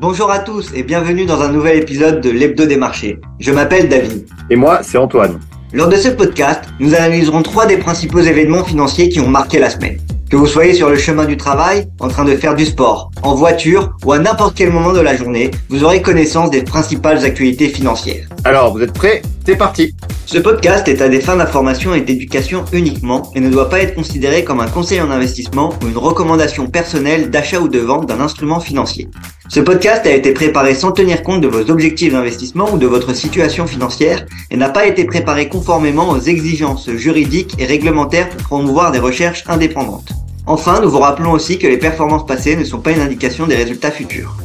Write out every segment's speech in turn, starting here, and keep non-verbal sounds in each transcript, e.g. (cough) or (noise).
Bonjour à tous et bienvenue dans un nouvel épisode de l'Hebdo des marchés. Je m'appelle David. Et moi, c'est Antoine. Lors de ce podcast, nous analyserons trois des principaux événements financiers qui ont marqué la semaine. Que vous soyez sur le chemin du travail, en train de faire du sport, en voiture ou à n'importe quel moment de la journée, vous aurez connaissance des principales actualités financières. Alors, vous êtes prêts? C'est parti Ce podcast est à des fins d'information et d'éducation uniquement et ne doit pas être considéré comme un conseil en investissement ou une recommandation personnelle d'achat ou de vente d'un instrument financier. Ce podcast a été préparé sans tenir compte de vos objectifs d'investissement ou de votre situation financière et n'a pas été préparé conformément aux exigences juridiques et réglementaires pour promouvoir des recherches indépendantes. Enfin, nous vous rappelons aussi que les performances passées ne sont pas une indication des résultats futurs.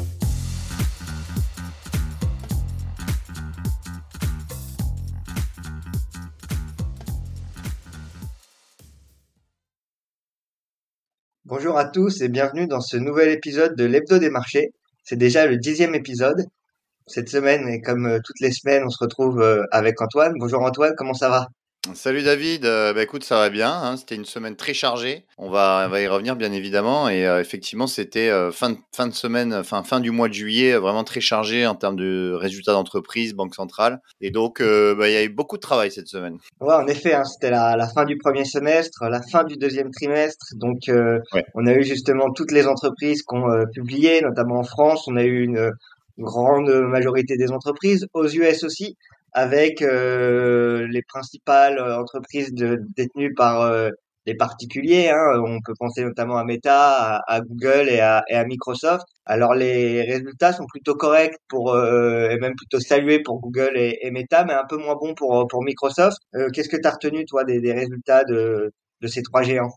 Bonjour à tous et bienvenue dans ce nouvel épisode de l'Hebdo des marchés. C'est déjà le dixième épisode. Cette semaine, et comme euh, toutes les semaines, on se retrouve euh, avec Antoine. Bonjour Antoine, comment ça va? Salut David, euh, bah écoute, ça va bien. hein, C'était une semaine très chargée. On va, on va y revenir bien évidemment. Et euh, effectivement, c'était euh, fin, de, fin de semaine, enfin fin du mois de juillet, vraiment très chargé en termes de résultats d'entreprise, banque centrale. Et donc, bah, il y a eu beaucoup de travail cette semaine. Ouais, en effet, hein, c'était la, la fin du premier semestre, la fin du deuxième trimestre. Donc, Ouais. on a eu justement toutes les entreprises qui ont publié, notamment en France. On a eu une grande majorité des entreprises, aux US aussi, avec euh, les principales euh, entreprises de- détenues par euh, les particuliers. Hein. On peut penser notamment à Meta, à, Google et à, et à Microsoft. Alors, les résultats sont plutôt corrects pour, euh, et même plutôt salués pour Google et, et Meta, mais un peu moins bons pour, pour Microsoft. Euh, qu'est-ce que tu as retenu, toi, des, des résultats de, de ces trois géants?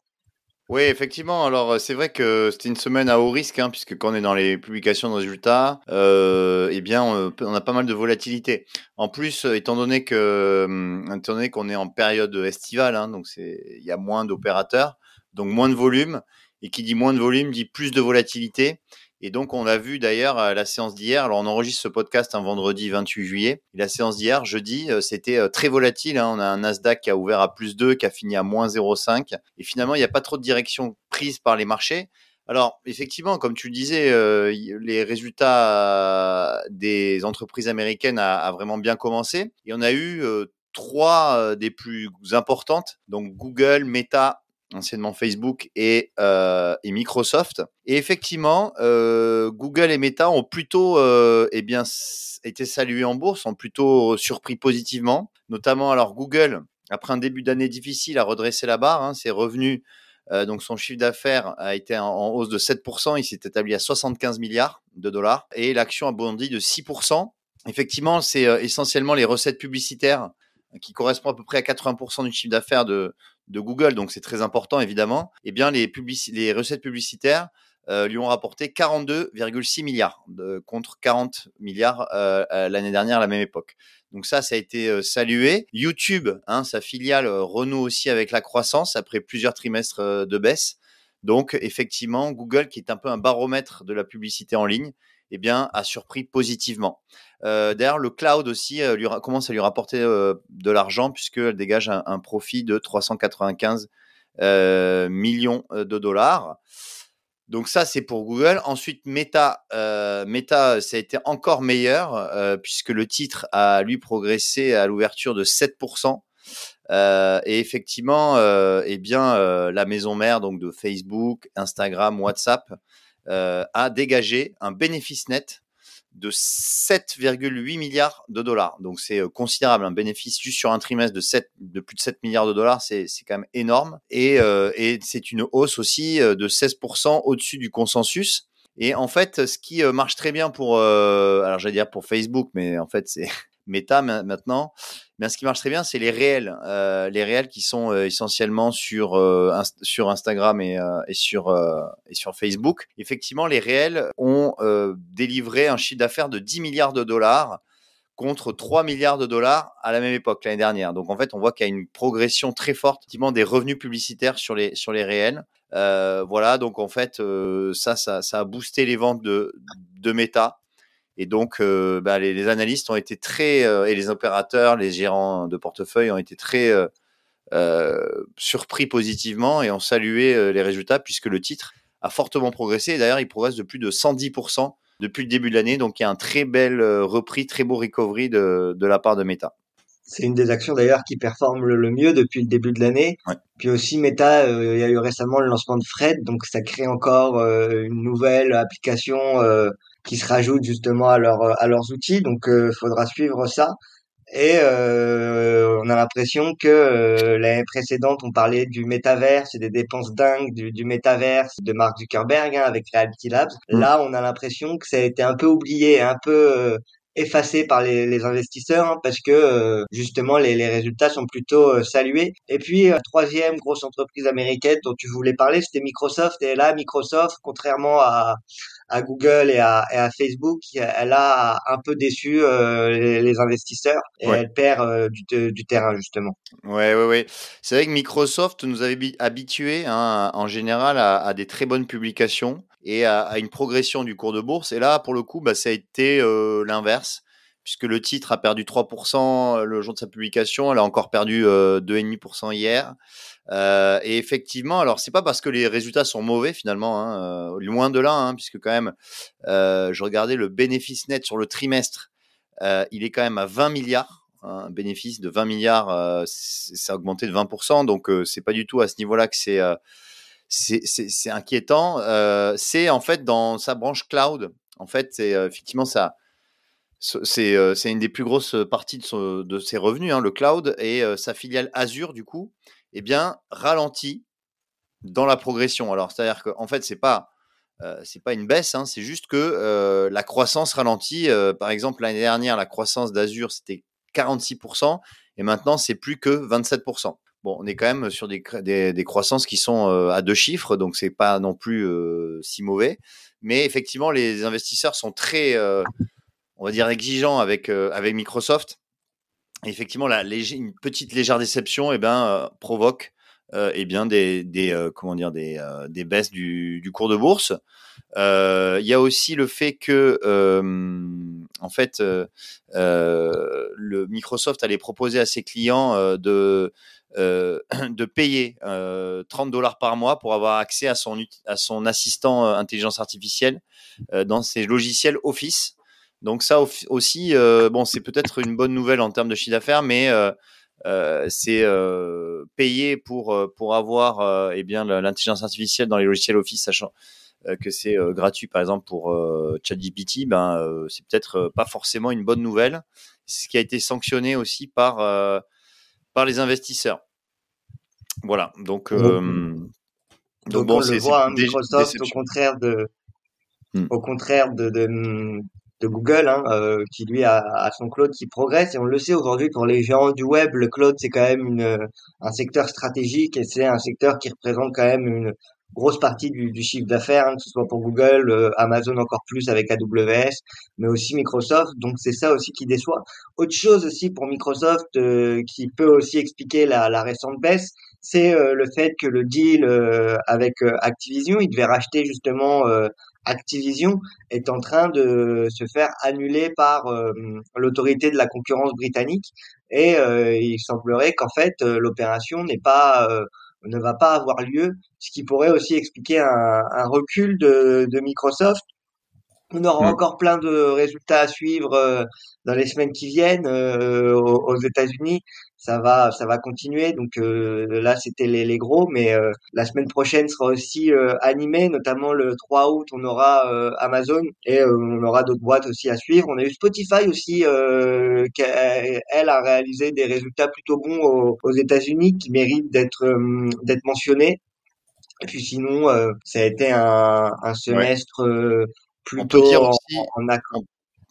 Oui, effectivement. Alors, euh, c'est vrai que c'était une semaine à haut risque, hein, puisque quand on est dans les publications de résultats, euh, eh bien, on, a pas mal de volatilité. En plus, euh, étant donné que, hum, étant donné qu'on est en période estivale, hein, donc c'est, il y a moins d'opérateurs, donc moins de volume, et qui dit moins de volume dit plus de volatilité. Et donc, on l'a vu d'ailleurs à la séance d'hier. Alors, on enregistre ce podcast un vendredi 28 juillet. Et la séance d'hier, jeudi, euh, c'était euh, très volatile. hein. On a un Nasdaq qui a ouvert à plus 2, qui a fini à moins 0,5. Et finalement, il n'y a pas trop de direction prise par les marchés. Alors, effectivement, comme tu le disais, euh, les résultats des entreprises américaines a, vraiment bien commencé. Et on a eu euh, trois euh, des plus importantes, donc Google, Meta, anciennement Facebook, et, euh, et Microsoft. Et effectivement, euh, Google et Meta ont plutôt euh, eh bien, été salués en bourse, ont plutôt surpris positivement. Notamment, alors Google, après un début d'année difficile, a redressé la barre. Hein, ses revenus donc son chiffre d'affaires a été en, en hausse de 7%, il s'est établi à 75 milliards de dollars et l'action a bondi de 6%. Effectivement, c'est essentiellement les recettes publicitaires qui correspondent à peu près à 80% du chiffre d'affaires de, de Google, donc c'est très important évidemment. Eh bien, les, les recettes publicitaires euh, lui ont rapporté 42,6 milliards contre 40 milliards euh, l'année dernière à la même époque. Donc ça, ça a été euh, salué. YouTube, hein, sa filiale, euh, renoue aussi avec la croissance après plusieurs trimestres euh, de baisse. Donc effectivement, Google, qui est un peu un baromètre de la publicité en ligne, eh bien, a surpris positivement. Euh, D'ailleurs, le cloud aussi euh, lui commence à lui rapporter euh, de l'argent puisqu'elle dégage un, profit de 395 euh, millions de dollars. Donc ça, c'est pour Google. Ensuite, Meta, Meta, ça a été encore meilleur puisque le titre a lui progressé à l'ouverture de 7%. Euh, et effectivement, eh bien, la maison mère donc de Facebook, Instagram, WhatsApp a dégagé un bénéfice net de 7,8 milliards de dollars. Donc c'est euh, considérable, un bénéfice juste sur un trimestre de, 7, de plus de 7 milliards de dollars, c'est quand même énorme. Et, euh, et c'est une hausse aussi euh, de 16% au-dessus du consensus. Et en fait, ce qui euh, marche très bien pour, euh, alors j'allais dire pour Facebook, mais en fait c'est Meta ma- maintenant. Mais ce qui marche très bien, c'est les réels, euh, les réels qui sont euh, essentiellement sur euh, sur Instagram et, sur et sur Facebook. Effectivement, les réels ont délivré un chiffre d'affaires de 10 milliards de dollars contre 3 milliards de dollars à la même époque l'année dernière. Donc en fait, on voit qu'il y a une progression très forte effectivement, des revenus publicitaires sur les sur les réels. Voilà, donc en fait, ça, ça ça a boosté les ventes de de Meta. Et donc, euh, bah, les, les analystes ont été très, euh, et les opérateurs, les gérants de portefeuille ont été très euh, surpris positivement et ont salué les résultats puisque le titre a fortement progressé. Et D'ailleurs, il progresse de plus de 110% depuis le début de l'année. Donc il y a un très bel repris, très beau recovery de, de la part de Meta. C'est une des actions d'ailleurs qui performe le, mieux depuis le début de l'année. Puis aussi Meta, il y a eu récemment le lancement de Fred, donc ça crée encore une nouvelle application qui se rajoute justement à, leur, à leurs outils. Donc il faudra suivre ça. Et on a l'impression que l'année précédente, on parlait du métaverse et des dépenses dingues du, du métaverse de Mark Zuckerberg hein, avec Reality Labs. Mm. Là, on a l'impression que ça a été un peu oublié, un peu effacé par les, les investisseurs hein, parce que euh, justement les, les, résultats sont plutôt euh, salués. Et puis euh, troisième grosse entreprise américaine dont tu voulais parler, c'était Microsoft. Et là, Microsoft, contrairement à, à Google et à, et à, Facebook, elle a un peu déçu les, les, investisseurs et elle perd du, du, terrain justement. Ouais, ouais, ouais. C'est vrai que Microsoft nous avait habitués hein, en général à, à des très bonnes publications et à, une progression du cours de bourse. Et là, pour le coup, bah, ça a été euh, l'inverse, puisque le titre a perdu 3% euh, le jour de sa publication, elle a encore perdu euh, 2,5% hier. Euh, et effectivement, alors c'est pas parce que les résultats sont mauvais finalement, hein, euh, loin de là, hein, puisque quand même, je regardais le bénéfice net sur le trimestre, il est quand même à 20 milliards hein, un bénéfice de 20 milliards, ça a augmenté de 20%, donc c'est pas du tout à ce niveau-là que c'est inquiétant. Euh, c'est en fait dans sa branche cloud. En fait, c'est euh, effectivement ça. C'est une des plus grosses parties de, ses revenus, hein, le cloud, et sa filiale Azure, du coup, eh bien, ralentit dans la progression. Alors, c'est-à-dire qu'en fait, c'est pas pas une baisse, hein, c'est juste que la croissance ralentit. par exemple, l'année dernière, la croissance d'Azure, c'était 46%, et maintenant, c'est plus que 27%. Bon, on est quand même sur des, des, croissances qui sont à deux chiffres, donc c'est pas non plus si mauvais. Mais effectivement, les investisseurs sont très, on va dire, exigeants avec, avec Microsoft. Effectivement, une petite légère déception provoque des, baisses du, cours de bourse. Il y a aussi le fait que, le Microsoft allait proposer à ses clients de euh, (clears throat) payer 30 euh, dollars par mois pour avoir accès à son, assistant euh, intelligence artificielle dans ses logiciels Office. Donc ça aussi, bon, c'est peut-être une bonne nouvelle en termes de chiffre d'affaires, mais c'est payer pour pour avoir eh bien l'intelligence artificielle dans les logiciels Office, sachant que c'est gratuit par exemple pour ChatGPT, ben c'est peut-être pas forcément une bonne nouvelle. C'est ce qui a été sanctionné aussi par par les investisseurs. Voilà, donc, euh, donc, bon, on le voit, hein, Microsoft, au contraire de, hmm. au contraire de, de, de Google, hein, euh, qui lui a, a, son cloud qui progresse, et on le sait aujourd'hui pour les géants du web, le cloud c'est quand même une, un secteur stratégique et c'est un secteur qui représente quand même une grosse partie du, du chiffre d'affaires, hein, que ce soit pour Google, euh, Amazon encore plus avec AWS, mais aussi Microsoft. Donc c'est ça aussi qui déçoit. Autre chose aussi pour Microsoft euh, qui peut aussi expliquer la, la récente baisse, c'est euh, le fait que le deal euh, avec euh, Activision, il devait racheter justement Activision, est en train de se faire annuler par l'autorité de la concurrence britannique. Et il semblerait qu'en fait l'opération n'est pas ne va pas avoir lieu, ce qui pourrait aussi expliquer un, recul de Microsoft on aura mmh. encore plein de résultats à suivre euh, dans les semaines qui viennent euh, aux, États-Unis. Ça va, ça va continuer. Donc euh, là, c'était les, les, gros, mais la semaine prochaine sera aussi animée. Notamment le 3 août, on aura Amazon et on aura d'autres boîtes aussi à suivre. On a eu Spotify aussi, qui elle a réalisé des résultats plutôt bons aux, aux États-Unis, qui méritent d'être d'être mentionnés. Et puis sinon, ça a été un, un semestre on peut dire aussi,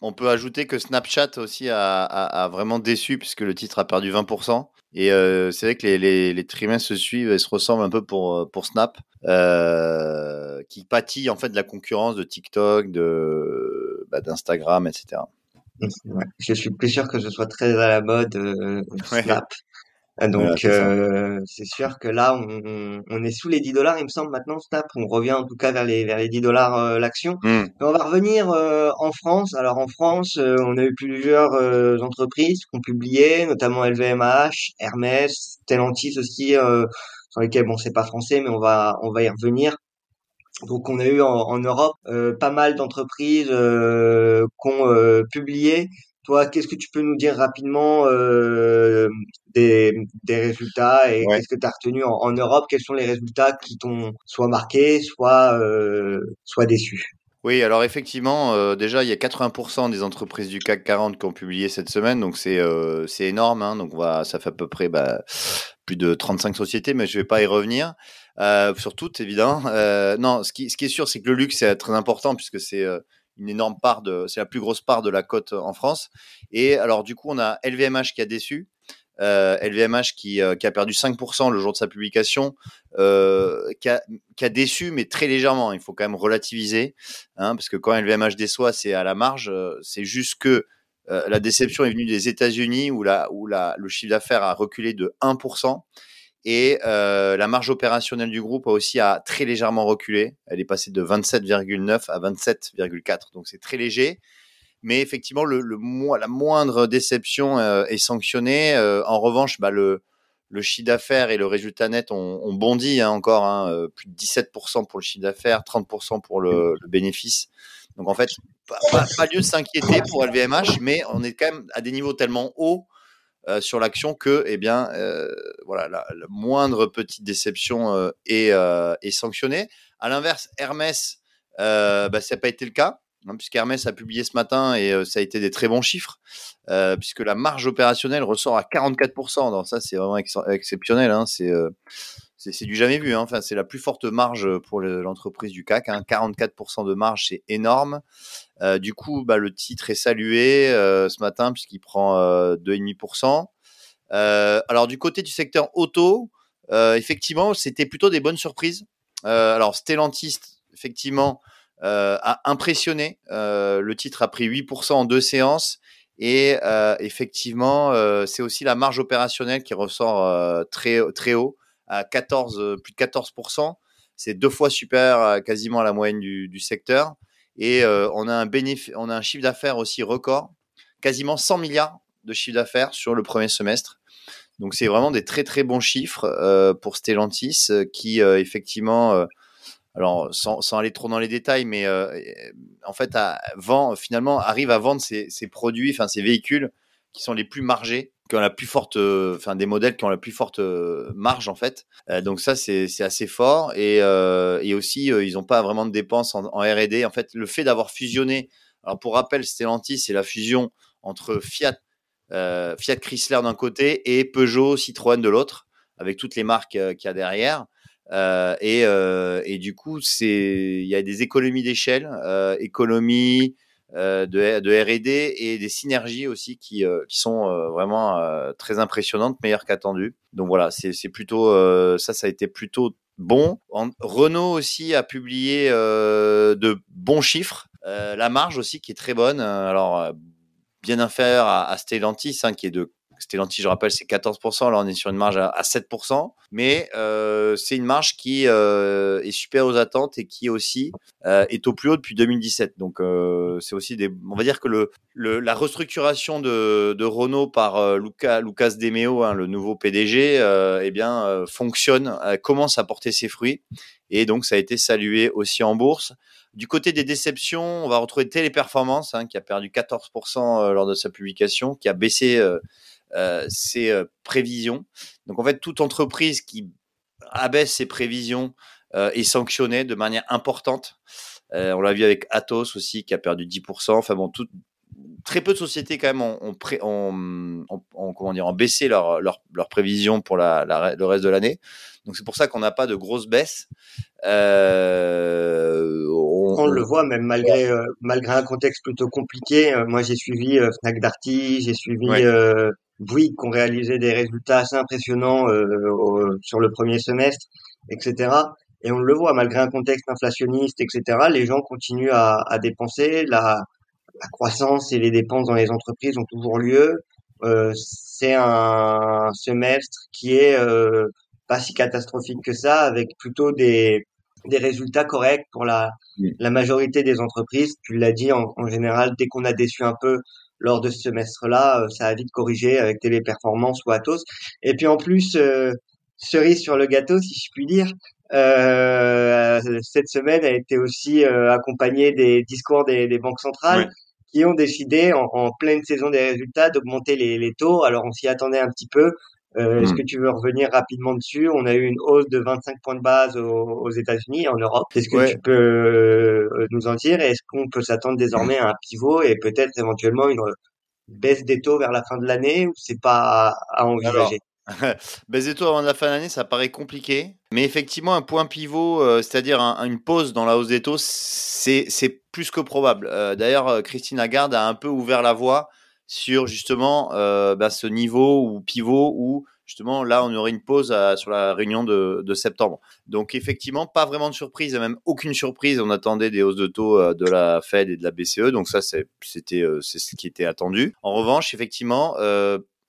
on, peut ajouter que Snapchat aussi a, vraiment déçu puisque le titre a perdu 20%. Et euh, c'est vrai que les, les, trimestres se suivent et se ressemblent un peu pour, euh, pour Snap, euh, qui pâtit en fait de la concurrence de TikTok, de bah, d'Instagram, etc. Je suis plus sûr que ce soit très à la mode Snap. Donc euh, c'est sûr que là on, on, est sous les 10 dollars il me semble maintenant Snap on revient en tout cas vers les vers les 10 dollars euh, l'action. Mmh. on va revenir euh, en France. Alors en France on a eu plusieurs entreprises qui ont publié notamment LVMH Hermès Stellantis aussi sur lesquels bon c'est pas français mais on va on va y revenir. Donc on a eu en, Europe pas mal d'entreprises euh, qui ont publié. Toi, qu'est-ce que tu peux nous dire rapidement des, des résultats et qu'est-ce que tu as retenu en, en, Europe? Quels sont les résultats qui t'ont soit marqué, soit soit déçus oui, alors effectivement, euh, déjà, il y a 80% des entreprises du CAC 40 qui ont publié cette semaine, donc c'est euh, énorme. Hein, donc on va, ça fait à peu près bah, plus de 35 sociétés, mais je vais pas y revenir euh, sur toutes, évidemment. non, ce qui, ce qui est sûr, c'est que le luxe c'est très important puisque c'est une énorme part de, c'est la plus grosse part de la cote en France. Et alors du coup, on a LVMH qui a déçu. LVMH euh, qui, euh, qui, a perdu 5% le jour de sa publication, euh, qui, a, déçu, mais très légèrement. Il faut quand même relativiser, hein, parce que quand LVMH déçoit, c'est à la marge. C'est juste que la déception est venue des États-Unis, où, où le chiffre d'affaires a reculé de 1%. Et euh, la marge opérationnelle du groupe a aussi a très légèrement reculé. Elle est passée de 27,9 à 27,4. Donc c'est très léger mais effectivement, la moindre déception euh, est sanctionnée. Euh, en revanche, bah, le, chiffre d'affaires et le résultat net ont, bondi hein, encore, hein, plus de 17% pour le chiffre d'affaires, 30% pour le, bénéfice. Donc en fait, pas, lieu de s'inquiéter pour LVMH, mais on est quand même à des niveaux tellement hauts sur l'action que, eh bien, voilà, la, moindre petite déception est, est sanctionnée. À l'inverse, Hermès, bah, ça n'a pas été le cas. Hein, puisqu'Hermès a publié ce matin et euh, ça a été des très bons chiffres, euh, puisque la marge opérationnelle ressort à 44%. Donc ça, c'est vraiment exceptionnel. Hein, euh, c'est c'est du jamais vu. Hein. Enfin, c'est la plus forte marge pour l'entreprise du CAC. 44% de marge, c'est énorme. du coup, bah, le titre est salué ce matin puisqu'il prend 2,5%. alors du côté du secteur auto, effectivement, c'était plutôt des bonnes surprises. alors Stellantis, effectivement, euh, a impressionné. Euh, le titre a pris 8% en deux séances. Et euh, effectivement, c'est aussi la marge opérationnelle qui ressort très, très haut, à 14, plus de 14%. C'est deux fois supérieur quasiment à la moyenne du, secteur. Et on, a un on a un chiffre d'affaires aussi record, quasiment 100 milliards de chiffre d'affaires sur le premier semestre. Donc c'est vraiment des très très bons chiffres pour Stellantis qui effectivement alors sans, aller trop dans les détails, mais euh, en fait, vend, finalement, arrive à vendre ses, produits, enfin ses véhicules qui sont les plus margés, qui ont la plus forte, enfin des modèles qui ont la plus forte euh, marge en fait. Euh, donc ça, c'est assez fort et, et aussi ils n'ont pas vraiment de dépenses en, R&D. En fait, le fait d'avoir fusionné, alors pour rappel, Stellantis, c'est la fusion entre Fiat, Fiat Chrysler d'un côté et Peugeot, Citroën de l'autre, avec toutes les marques qu'il y a derrière. Euh, et, euh, et, du coup, c'est il y a des économies d'échelle, euh, économies de, de R&D et des synergies aussi qui, qui sont vraiment très impressionnantes, meilleures qu'attendues. Donc voilà, c'est plutôt ça, ça a été plutôt bon. Renault aussi a publié de bons chiffres. la marge aussi qui est très bonne. Alors bien inférieure à, à Stellantis, hein, qui est de Stellantis, je rappelle, c'est 14%. Là, on est sur une marge à, 7%. Mais euh, c'est une marge qui euh, est super aux attentes et qui aussi euh, est au plus haut depuis 2017. Donc, c'est aussi des. On va dire que le, la restructuration de, Renault par Luca, Lucas Demeo, hein, le nouveau PDG, eh bien, fonctionne, commence à porter ses fruits. Et donc, ça a été salué aussi en bourse. Du côté des déceptions, on va retrouver Téléperformance, hein, qui a perdu 14% lors de sa publication, qui a baissé ses euh, prévisions. Donc en fait, toute entreprise qui abaisse ses prévisions euh, est sanctionnée de manière importante. on l'a vu avec Atos aussi qui a perdu 10%. Enfin bon, tout, très peu de sociétés quand même ont, ont, comment dire, ont baissé leurs leur, leur prévisions pour la, le reste de l'année. Donc c'est pour ça qu'on n'a pas de grosses baisses. Euh, on, le voit même malgré malgré un contexte plutôt compliqué. moi j'ai suivi Fnac Darty, j'ai suivi Bouygues qui ont réalisé des résultats assez impressionnants euh, sur le premier semestre, etc. Et on le voit, malgré un contexte inflationniste, etc., les gens continuent à, à dépenser. La, la, croissance et les dépenses dans les entreprises ont toujours lieu. Euh, c'est un semestre qui est euh, pas si catastrophique que ça, avec plutôt des, des résultats corrects pour la, la majorité des entreprises. Tu l'as dit, en, en général, dès qu'on a déçu un peu, lors de ce semestre-là, euh, ça a vite corrigé avec Téléperformance ou Atos. Et puis en plus, euh, cerise sur le gâteau, si je puis dire, euh, cette semaine a été aussi euh, accompagnée des discours des, des banques centrales qui ont décidé en, en, pleine saison des résultats d'augmenter les, les, taux. Alors on s'y attendait un petit peu. Euh, Est-ce hmm. que tu veux revenir rapidement dessus? On a eu une hausse de 25 points de base aux, aux États-Unis et en Europe. Est-ce que tu peux euh, nous en dire Est-ce qu'on peut s'attendre désormais à un pivot et peut-être éventuellement une baisse des taux vers la fin de l'année ou c'est pas à, envisager? (laughs) Baisse des taux avant la fin de l'année, ça paraît compliqué. Mais effectivement, un point pivot, euh, c'est-à-dire une pause dans la hausse des taux, c'est plus que probable. Euh, d'ailleurs, Christine Lagarde a un peu ouvert la voie sur justement bah, ce niveau ou pivot où justement là on aurait une pause sur la réunion de, de, septembre. Donc effectivement pas vraiment de surprise, même aucune surprise. On attendait des hausses de taux de la Fed et de la BCE, donc ça c'était c'est ce qui était attendu. En revanche effectivement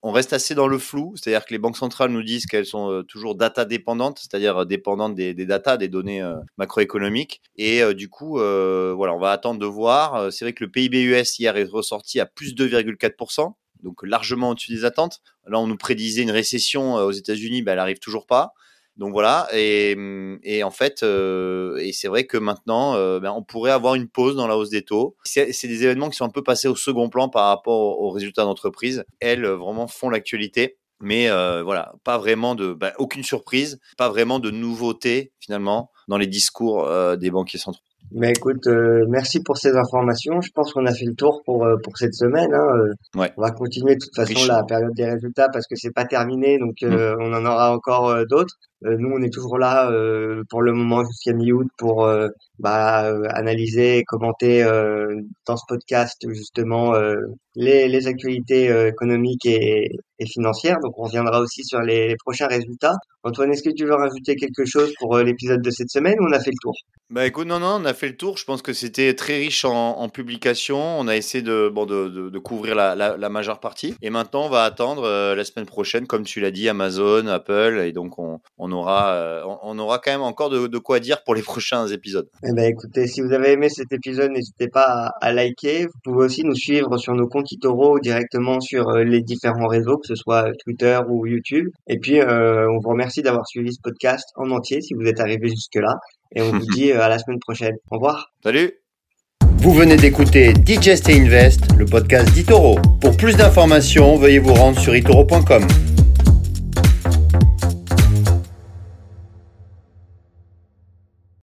on reste assez dans le flou, c'est-à-dire que les banques centrales nous disent qu'elles sont euh, toujours data dépendantes, c'est-à-dire euh, dépendantes des, data, des données euh, macroéconomiques. Et du coup, voilà, on va attendre de voir. C'est vrai que le PIB US hier est ressorti à plus 2,4%, donc largement au-dessus des attentes. Là, on nous prédisait une récession aux États-Unis, ben, elle arrive toujours pas. Donc voilà, et, et en fait, euh, et c'est vrai que maintenant, euh, ben, on pourrait avoir une pause dans la hausse des taux. C'est des événements qui sont un peu passés au second plan par rapport aux, résultats d'entreprise. Elles euh, vraiment font l'actualité, mais euh, voilà, pas vraiment de, ben, aucune surprise, pas vraiment de nouveauté finalement dans les discours des banquiers centraux. Mais écoute, euh, merci pour ces informations. Je pense qu'on a fait le tour pour euh, pour cette semaine. Hein. Ouais. On va continuer de toute façon la période des résultats parce que c'est pas terminé, donc mmh. on en aura encore d'autres. Nous, on est toujours là pour le moment jusqu'à mi-août pour bah, analyser commenter dans ce podcast justement les, actualités économiques et, financières. Donc, on reviendra aussi sur les, prochains résultats. Antoine, est-ce que tu veux rajouter quelque chose pour l'épisode de cette semaine ou on a fait le tour? Bah écoute, non, non, on a fait le tour. Je pense que c'était très riche en, publications. On a essayé de, couvrir la, majeure partie. Et maintenant, on va attendre euh, la semaine prochaine, comme tu l'as dit, Amazon, Apple. Et donc, on, on aura, euh, on, aura quand même encore de, de, quoi dire pour les (laughs) prochains épisodes. Eh ben, écoutez, si vous avez aimé cet épisode, n'hésitez pas à, à, liker. Vous pouvez aussi nous suivre sur nos comptes Itoro ou directement sur euh, les différents réseaux, que ce soit Twitter ou YouTube. Et puis, on vous remercie d'avoir suivi ce podcast en entier si vous êtes arrivé jusque-là. Et on vous (laughs) dit euh, à la semaine prochaine. Au revoir. Salut. Vous venez d'écouter Digest et Invest, le podcast d'Itoro. Pour plus d'informations, veuillez vous rendre sur itoro.com.